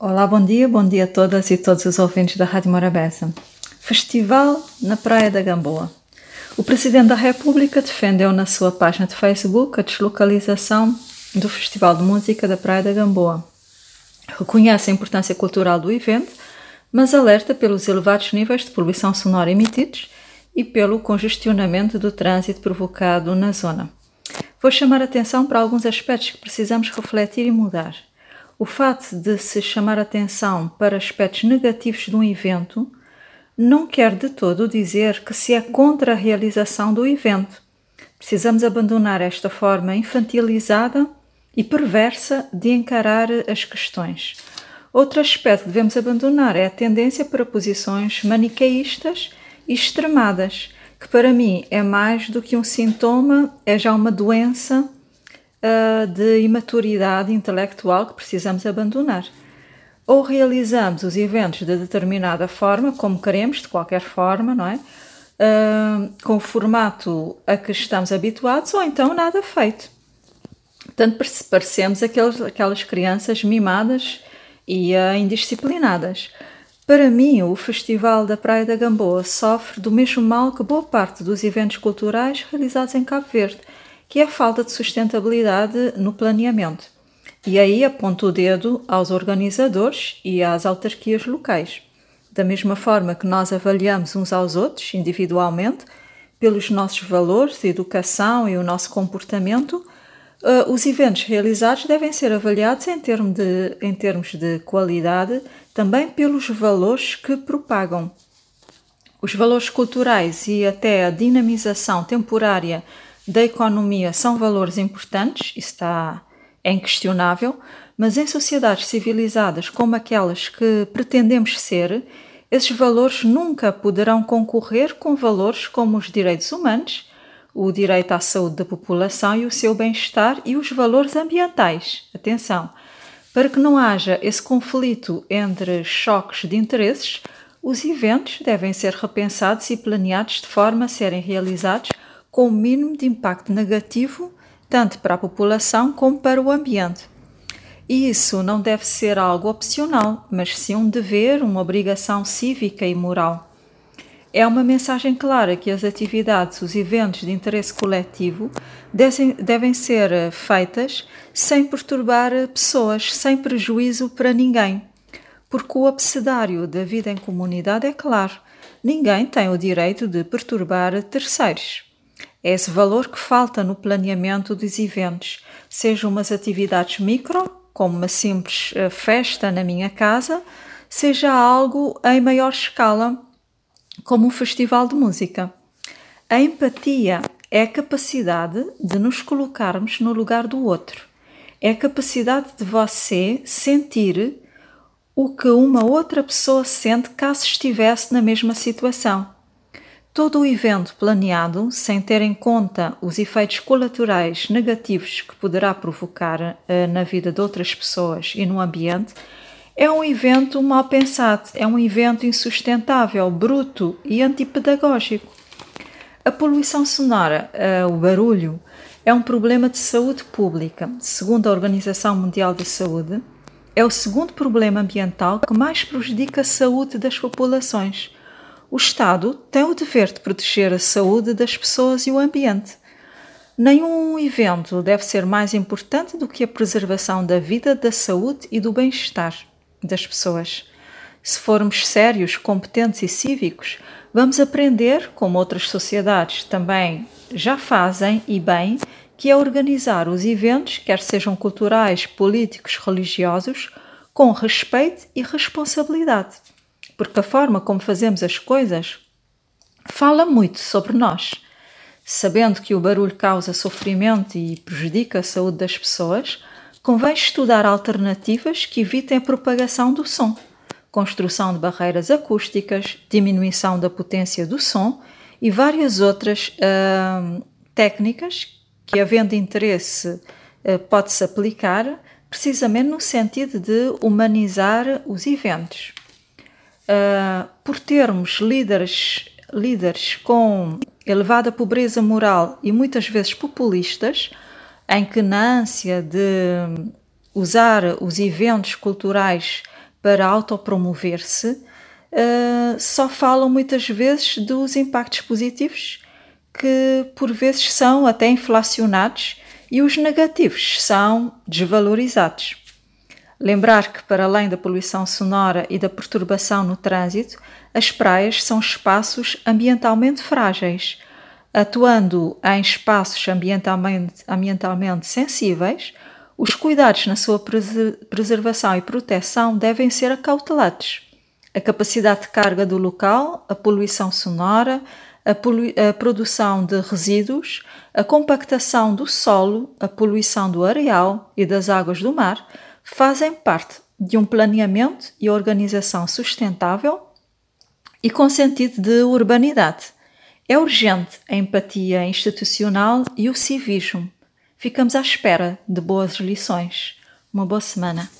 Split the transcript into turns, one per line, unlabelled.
Olá, bom dia, bom dia a todas e todos os ouvintes da Rádio Morabeza. Festival na Praia da Gamboa. O Presidente da República defendeu na sua página de Facebook a deslocalização do Festival de Música da Praia da Gamboa. Reconhece a importância cultural do evento, mas alerta pelos elevados níveis de poluição sonora emitidos e pelo congestionamento do trânsito provocado na zona. Vou chamar a atenção para alguns aspectos que precisamos refletir e mudar. O fato de se chamar atenção para aspectos negativos de um evento não quer de todo dizer que se é contra a realização do evento. Precisamos abandonar esta forma infantilizada e perversa de encarar as questões. Outro aspecto que devemos abandonar é a tendência para posições maniqueístas e extremadas, que para mim é mais do que um sintoma, é já uma doença uh, de imaturidade intelectual que precisamos abandonar. Ou realizamos os eventos de determinada forma, como queremos, de qualquer forma, não é? Uh, com o formato a que estamos habituados, ou então nada feito. Portanto, parecemos aqueles, aquelas crianças mimadas e uh, indisciplinadas. Para mim, o Festival da Praia da Gamboa sofre do mesmo mal que boa parte dos eventos culturais realizados em Cabo Verde, que é a falta de sustentabilidade no planeamento. E aí aponto o dedo aos organizadores e às autarquias locais. Da mesma forma que nós avaliamos uns aos outros individualmente, pelos nossos valores, educação e o nosso comportamento, Uh, os eventos realizados devem ser avaliados em, termo de, em termos de qualidade, também pelos valores que propagam. Os valores culturais e até a dinamização temporária da economia são valores importantes, isso está, é inquestionável, mas em sociedades civilizadas como aquelas que pretendemos ser, esses valores nunca poderão concorrer com valores como os direitos humanos o direito à saúde da população e o seu bem-estar e os valores ambientais. Atenção! Para que não haja esse conflito entre choques de interesses, os eventos devem ser repensados e planeados de forma a serem realizados com o mínimo de impacto negativo, tanto para a população como para o ambiente. E isso não deve ser algo opcional, mas sim um dever, uma obrigação cívica e moral. É uma mensagem clara que as atividades, os eventos de interesse coletivo devem ser eh, feitas sem perturbar eh, pessoas, sem prejuízo para ninguém. Porque o abecedário da vida em comunidade é claro: ninguém tem o direito de perturbar terceiros. É esse valor que falta no planeamento dos eventos, sejam umas atividades micro, como uma simples eh, festa na minha casa, seja algo em maior escala como um festival de música. A empatia é a capacidade de nos colocarmos no lugar do outro. É a capacidade de você sentir o que uma outra pessoa sente caso estivesse na mesma situação. Todo o evento planeado, sem ter em conta os efeitos colaterais negativos que poderá provocar uh, na vida de outras pessoas e no ambiente, é um evento mal pensado, é um evento insustentável, bruto e antipedagógico. A poluição sonora, uh, o barulho, é um problema de saúde pública. Segundo a Organização Mundial da Saúde, é o segundo problema ambiental que mais prejudica a saúde das populações. O Estado tem o dever de proteger a saúde das pessoas e o ambiente. Nenhum evento deve ser mais importante do que a preservação da vida, da saúde e do bem-estar das pessoas. Se formos sérios, competentes e cívicos, vamos aprender, como outras sociedades também já fazem e bem, que é organizar os eventos, quer sejam culturais, políticos, religiosos, com respeito e responsabilidade. Porque a forma como fazemos as coisas fala muito sobre nós. Sabendo que o barulho causa sofrimento e prejudica a saúde das pessoas, convém estudar alternativas que evitem a propagação do som, construção de barreiras acústicas, diminuição da potência do som e várias outras uh, técnicas que, havendo interesse, uh, pode-se aplicar precisamente no sentido de humanizar os eventos. Uh, por termos líderes, líderes com elevada pobreza moral e muitas vezes populistas, em que, na ânsia de usar os eventos culturais para autopromover-se, uh, só falam muitas vezes dos impactos positivos, que por vezes são até inflacionados, e os negativos são desvalorizados. Lembrar que, para além da poluição sonora e da perturbação no trânsito, as praias são espaços ambientalmente frágeis. Atuando em espaços ambientalmente, ambientalmente sensíveis, os cuidados na sua preservação e proteção devem ser acautelados. A capacidade de carga do local, a poluição sonora, a, polu a produção de resíduos, a compactação do solo, a poluição do areal e das águas do mar fazem parte de um planeamento e organização sustentável e com sentido de urbanidade. É urgente a empatia institucional e o civismo. Ficamos à espera de boas lições. Uma boa semana.